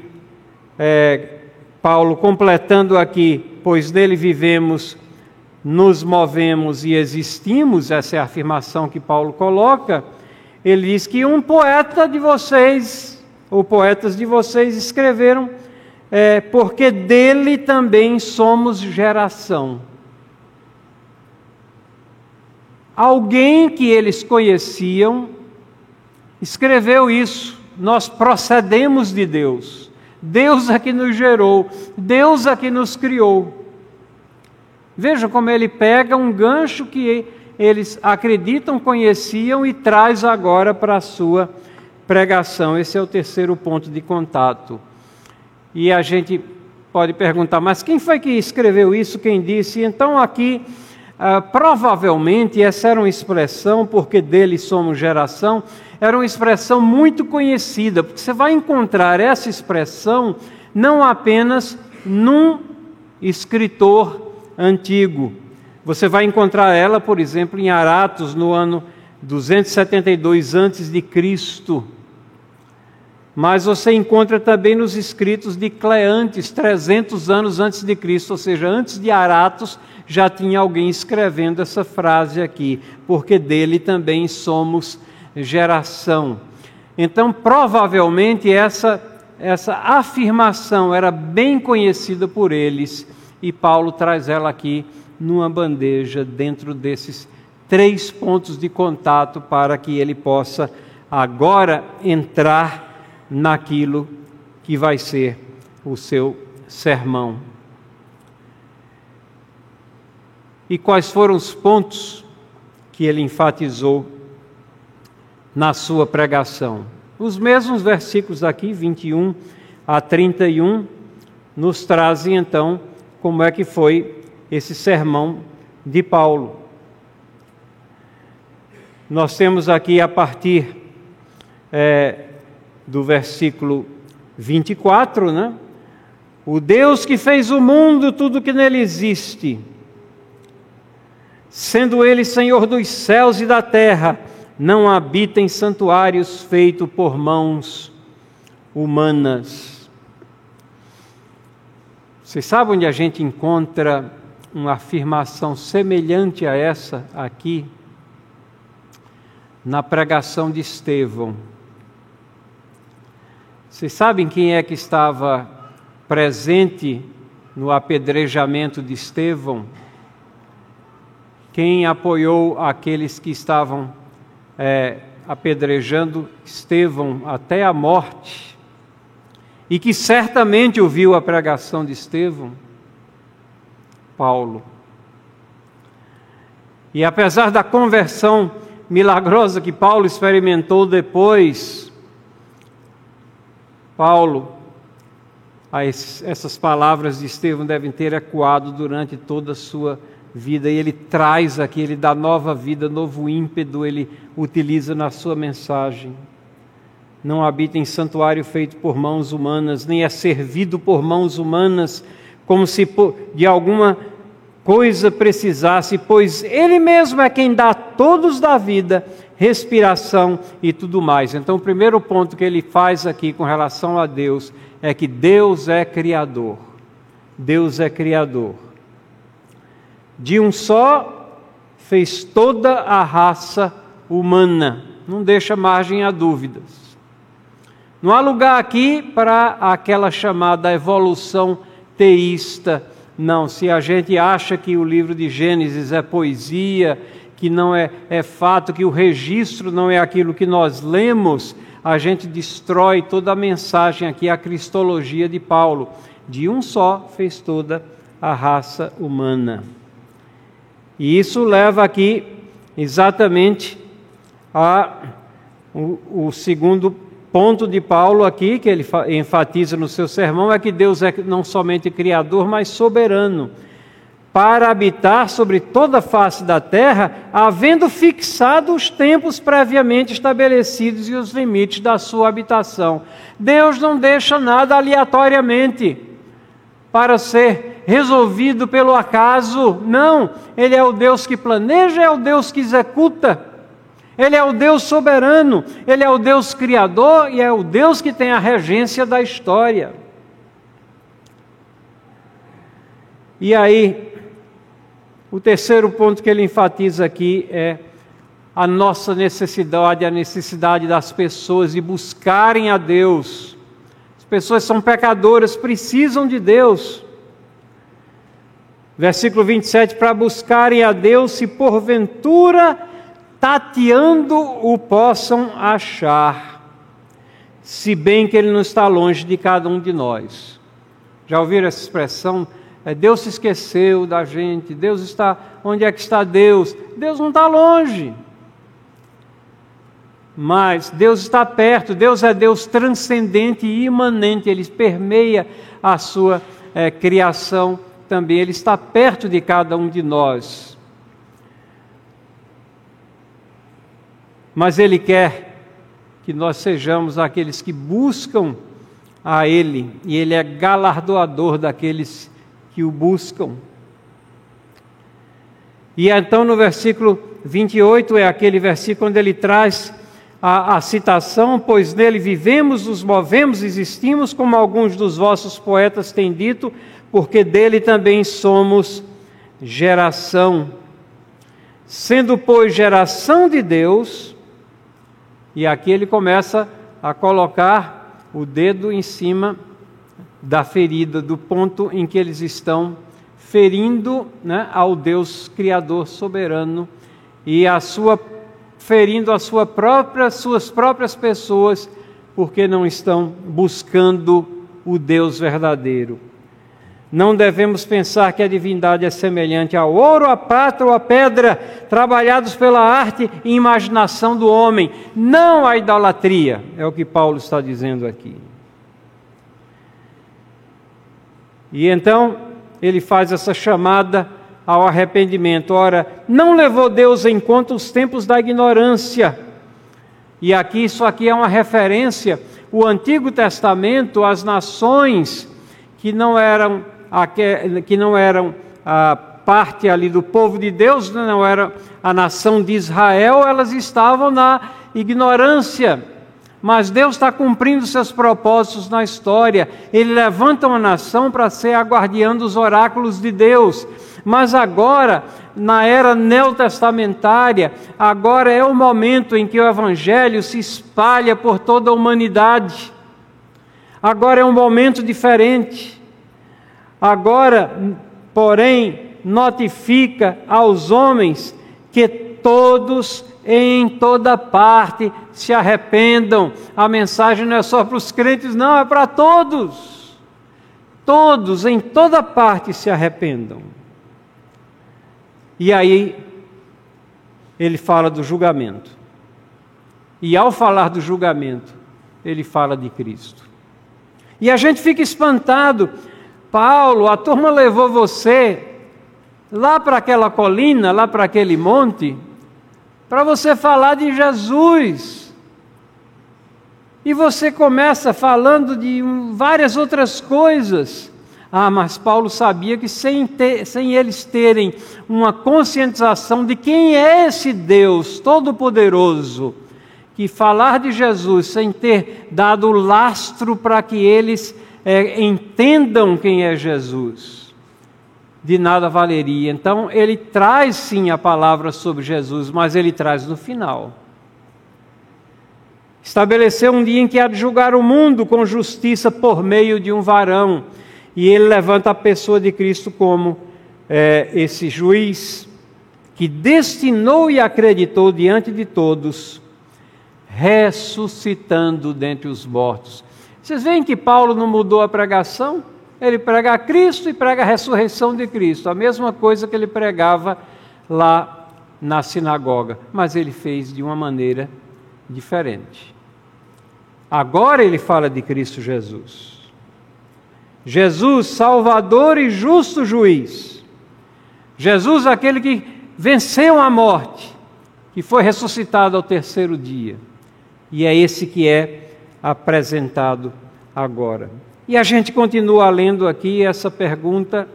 é, Paulo, completando aqui, pois nele vivemos, nos movemos e existimos, essa é a afirmação que Paulo coloca. Ele diz que um poeta de vocês, ou poetas de vocês, escreveram é, porque dele também somos geração. Alguém que eles conheciam escreveu isso. Nós procedemos de Deus. Deus é que nos gerou, Deus é que nos criou. Veja como ele pega um gancho que eles acreditam, conheciam e traz agora para a sua pregação. Esse é o terceiro ponto de contato. E a gente pode perguntar, mas quem foi que escreveu isso? Quem disse? Então aqui, ah, provavelmente, essa era uma expressão, porque dele somos geração, era uma expressão muito conhecida, porque você vai encontrar essa expressão não apenas num escritor antigo. Você vai encontrar ela, por exemplo, em Aratos, no ano 272 antes de Cristo mas você encontra também nos escritos de Cleantes, 300 anos antes de Cristo, ou seja, antes de Aratos, já tinha alguém escrevendo essa frase aqui, porque dele também somos geração. Então, provavelmente essa essa afirmação era bem conhecida por eles, e Paulo traz ela aqui numa bandeja dentro desses três pontos de contato para que ele possa agora entrar naquilo que vai ser o seu sermão. E quais foram os pontos que ele enfatizou na sua pregação? Os mesmos versículos aqui, 21 a 31, nos trazem então como é que foi esse sermão de Paulo. Nós temos aqui a partir é, do versículo 24, né? O Deus que fez o mundo, tudo que nele existe, sendo ele Senhor dos céus e da terra, não habita em santuários feitos por mãos humanas. Vocês sabem onde a gente encontra uma afirmação semelhante a essa aqui? Na pregação de Estevão. Vocês sabem quem é que estava presente no apedrejamento de Estevão? Quem apoiou aqueles que estavam é, apedrejando Estevão até a morte, e que certamente ouviu a pregação de Estevão, Paulo. E apesar da conversão milagrosa que Paulo experimentou depois, Paulo, essas palavras de Estevão devem ter ecoado durante toda a sua vida e ele traz aqui, ele dá nova vida, novo ímpeto, ele utiliza na sua mensagem. Não habita em santuário feito por mãos humanas, nem é servido por mãos humanas, como se de alguma coisa precisasse, pois Ele mesmo é quem dá todos da vida, respiração e tudo mais. Então, o primeiro ponto que ele faz aqui com relação a Deus é que Deus é Criador. Deus é Criador. De um só fez toda a raça humana. Não deixa margem a dúvidas. Não há lugar aqui para aquela chamada evolução teísta. Não, se a gente acha que o livro de Gênesis é poesia, que não é, é fato, que o registro não é aquilo que nós lemos, a gente destrói toda a mensagem aqui, a cristologia de Paulo. De um só fez toda a raça humana. E isso leva aqui exatamente a o, o segundo ponto de Paulo aqui, que ele enfatiza no seu sermão, é que Deus é não somente criador, mas soberano, para habitar sobre toda a face da terra, havendo fixado os tempos previamente estabelecidos e os limites da sua habitação. Deus não deixa nada aleatoriamente para ser resolvido pelo acaso. Não, Ele é o Deus que planeja, é o Deus que executa. Ele é o Deus soberano, Ele é o Deus criador e é o Deus que tem a regência da história. E aí, o terceiro ponto que ele enfatiza aqui é a nossa necessidade, a necessidade das pessoas de buscarem a Deus. As pessoas são pecadoras, precisam de Deus. Versículo 27, para buscarem a Deus, se porventura tateando o possam achar, se bem que Ele não está longe de cada um de nós. Já ouviram essa expressão? É, Deus se esqueceu da gente, Deus está. Onde é que está Deus? Deus não está longe. Mas Deus está perto, Deus é Deus transcendente e imanente, Ele permeia a sua é, criação também, Ele está perto de cada um de nós. Mas Ele quer que nós sejamos aqueles que buscam a Ele, e Ele é galardoador daqueles que o buscam. E então no versículo 28 é aquele versículo onde ele traz a, a, citação, pois nele vivemos, nos movemos, existimos, como alguns dos vossos poetas têm dito, porque dele também somos geração. Sendo, pois, geração de Deus, e aqui ele começa a colocar o dedo em cima da ferida, do ponto em que eles estão ferindo né, ao Deus Criador soberano e a sua ferindo a sua própria, suas próprias pessoas, porque não estão buscando o Deus verdadeiro. Não devemos pensar que a divindade é semelhante ao ouro, à prata ou à pedra, trabalhados pela arte e imaginação do homem, não a idolatria, é o que Paulo está dizendo aqui. E então ele faz essa chamada ao arrependimento. Ora, não levou Deus em conta os tempos da ignorância. E aqui, isso aqui é uma referência o Antigo Testamento, as nações que não eram, que não eram a parte ali do povo de Deus, né, não era a nação de Israel, elas estavam na ignorância. Mas Deus está cumprindo seus propósitos na história. Ele levanta uma nação para ser a guardiã dos oráculos de Deus. Mas agora, na era neotestamentária, agora é o momento em que o Evangelho se espalha por toda a humanidade. Agora é um momento diferente. Agora, porém, notifica aos homens que todos em toda parte se arrependam. A mensagem não é só para os crentes, não, é para todos. Todos, em toda parte, se arrependam. E aí, ele fala do julgamento. E ao falar do julgamento, ele fala de Cristo. E a gente fica espantado. Paulo, a turma levou você lá para aquela colina, lá para aquele monte, para você falar de Jesus. E você começa falando de várias outras coisas. Ah, mas Paulo sabia que sem, ter, sem eles terem uma conscientização de quem é esse Deus Todo-Poderoso, que falar de Jesus sem ter dado lastro para que eles é, entendam quem é Jesus de nada valeria. Então, ele traz sim a palavra sobre Jesus, mas ele traz no final. Estabeleceu um dia em que há de julgar o mundo com justiça por meio de um varão, e ele levanta a pessoa de Cristo como é, esse juiz que destinou e acreditou diante de todos, ressuscitando dentre os mortos. Vocês veem que Paulo não mudou a pregação? Ele prega Cristo e prega a ressurreição de Cristo, a mesma coisa que ele pregava lá na sinagoga, mas ele fez de uma maneira diferente. Agora ele fala de Cristo Jesus. Jesus, Salvador e justo juiz. Jesus, aquele que venceu a morte, que foi ressuscitado ao terceiro dia. E é esse que é apresentado agora. E a gente continua lendo aqui, essa pergunta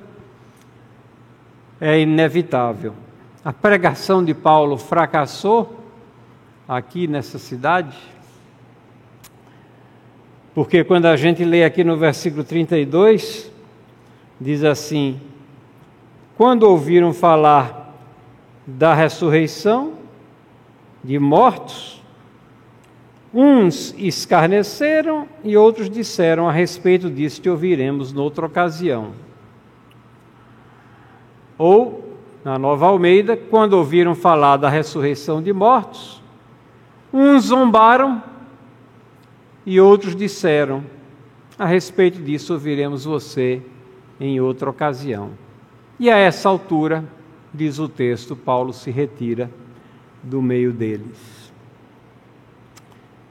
é inevitável. A pregação de Paulo fracassou aqui nessa cidade? Porque quando a gente lê aqui no versículo 32, diz assim: Quando ouviram falar da ressurreição de mortos, Uns escarneceram e outros disseram: A respeito disso te ouviremos noutra ocasião. Ou, na Nova Almeida, quando ouviram falar da ressurreição de mortos, uns zombaram e outros disseram: A respeito disso ouviremos você em outra ocasião. E a essa altura, diz o texto, Paulo se retira do meio deles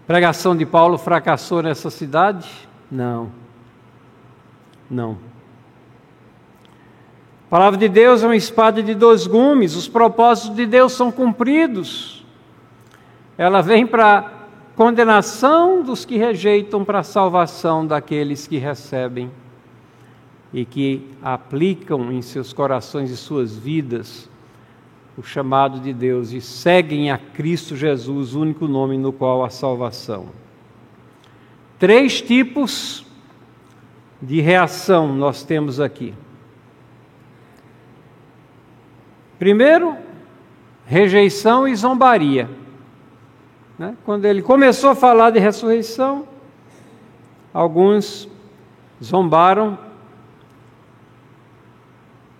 pregação de Paulo fracassou nessa cidade? Não. Não. A palavra de Deus é uma espada de dois gumes, os propósitos de Deus são cumpridos. Ela vem para condenação dos que rejeitam, para a salvação daqueles que recebem e que aplicam em seus corações e suas vidas o chamado de Deus e seguem a Cristo Jesus, único nome no qual há salvação. Três tipos de reação nós temos aqui. Primeiro, rejeição e zombaria. Né? Quando ele começou a falar de ressurreição, alguns zombaram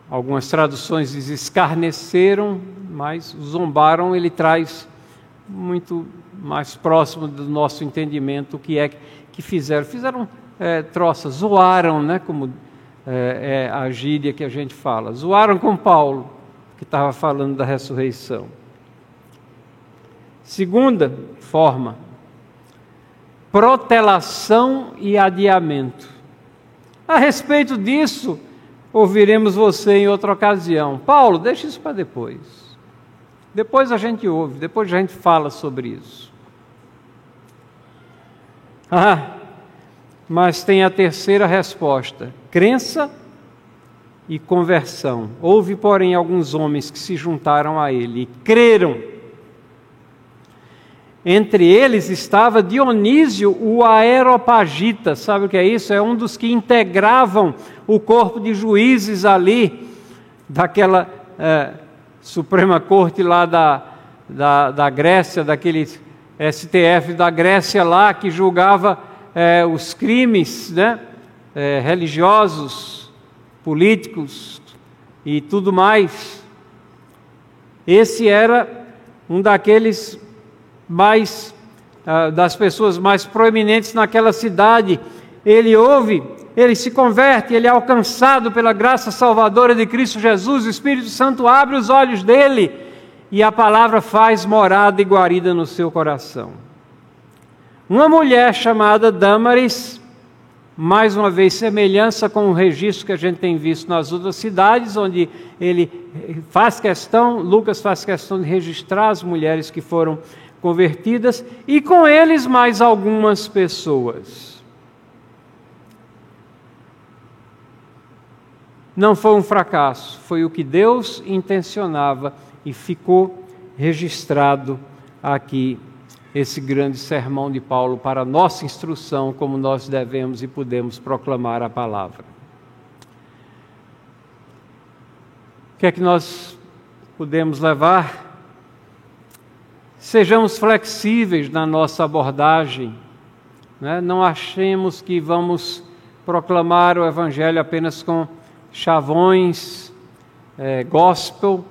Algumas traduções dizem escarneceram, mas zombaram ele traz muito mais próximo do nosso entendimento o que é que fizeram. Fizeram é, troças, zoaram, né, como é, é a gíria que a gente fala. Zoaram com Paulo, que estava falando da ressurreição. Segunda forma, protelação e adiamento. A respeito disso, ouviremos você em outra ocasião. Paulo, deixa isso para depois. Depois a gente ouve, depois a gente fala sobre isso. Ah, mas tem a terceira resposta: crença e conversão. Houve, porém, alguns homens que se juntaram a ele e creram. Entre eles estava Dionísio, o Aeropagita. Sabe o que é isso? É um dos que integravam o corpo de juízes ali, daquela é, Suprema Corte lá da, da, da Grécia, daquele STF da Grécia lá, que julgava é, os crimes né, é, religiosos, políticos e tudo mais. Esse era um daqueles mais, uh, das pessoas mais proeminentes naquela cidade. Ele ouve, ele se converte, ele é alcançado pela graça salvadora de Cristo Jesus, o Espírito Santo abre os olhos dele e a palavra faz morada e guarida no seu coração. Uma mulher chamada Damaris, mais uma vez semelhança com o registro que a gente tem visto nas outras cidades, onde ele faz questão, Lucas faz questão de registrar as mulheres que foram convertidas e com eles mais algumas pessoas. Não foi um fracasso, foi o que Deus intencionava e ficou registrado aqui esse grande sermão de Paulo para nossa instrução, como nós devemos e podemos proclamar a palavra. O que é que nós podemos levar? Sejamos flexíveis na nossa abordagem, né? não achemos que vamos proclamar o Evangelho apenas com chavões, é, gospel,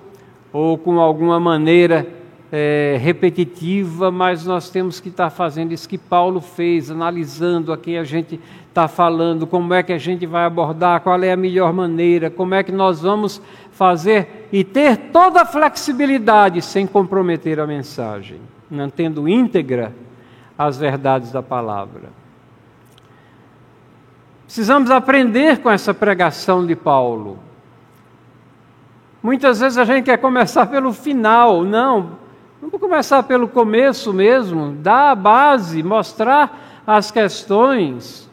ou com alguma maneira é, repetitiva, mas nós temos que estar fazendo isso que Paulo fez, analisando a quem a gente está falando, como é que a gente vai abordar, qual é a melhor maneira, como é que nós vamos fazer e ter toda a flexibilidade sem comprometer a mensagem, mantendo íntegra as verdades da palavra. Precisamos aprender com essa pregação de Paulo. Muitas vezes a gente quer começar pelo final, não. Vamos começar pelo começo mesmo, dar a base, mostrar as questões.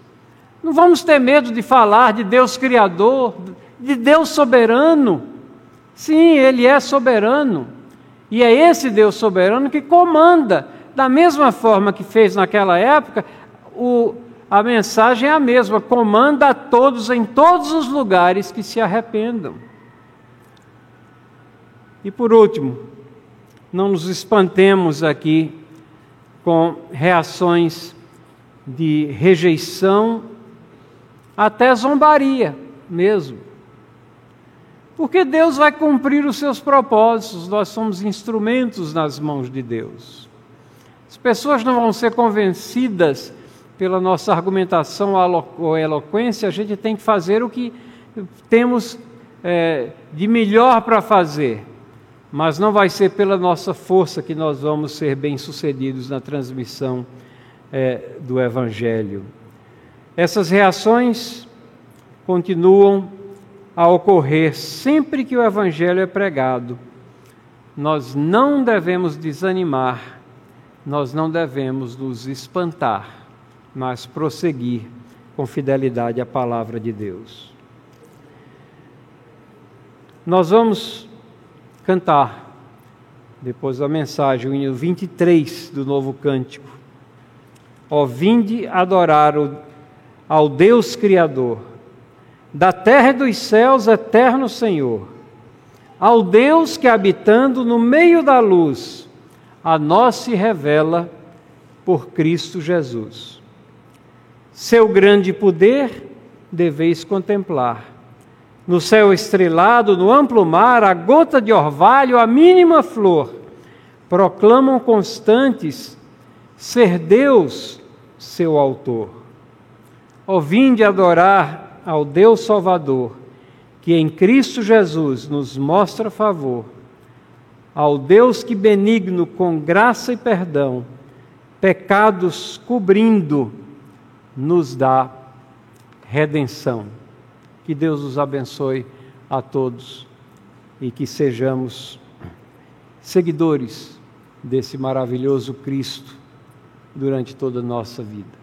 Não vamos ter medo de falar de Deus Criador, de Deus soberano. Sim, Ele é soberano. E é esse Deus soberano que comanda. Da mesma forma que fez naquela época, o, a mensagem é a mesma: comanda a todos em todos os lugares que se arrependam. E por último, não nos espantemos aqui com reações de rejeição, até zombaria mesmo. Porque Deus vai cumprir os seus propósitos, nós somos instrumentos nas mãos de Deus. As pessoas não vão ser convencidas pela nossa argumentação ou eloquência, a gente tem que fazer o que temos é, de melhor para fazer mas não vai ser pela nossa força que nós vamos ser bem-sucedidos na transmissão é, do Evangelho. Essas reações continuam a ocorrer sempre que o Evangelho é pregado. Nós não devemos desanimar, nós não devemos nos espantar, mas prosseguir com fidelidade à palavra de Deus. Nós vamos cantar, depois da mensagem, o hino 23 do novo cântico. Ó, vinde adorar ao Deus Criador, da terra e dos céus, eterno Senhor, ao Deus que habitando no meio da luz, a nós se revela por Cristo Jesus. Seu grande poder deveis contemplar no céu estrelado, no amplo mar, a gota de orvalho, a mínima flor, proclamam constantes ser Deus seu autor. Ó, vinde adorar ao Deus Salvador, que em Cristo Jesus nos mostra favor, ao Deus que benigno com graça e perdão, pecados cobrindo, nos dá redenção. Que Deus os abençoe a todos e que sejamos seguidores desse maravilhoso Cristo durante toda a nossa vida.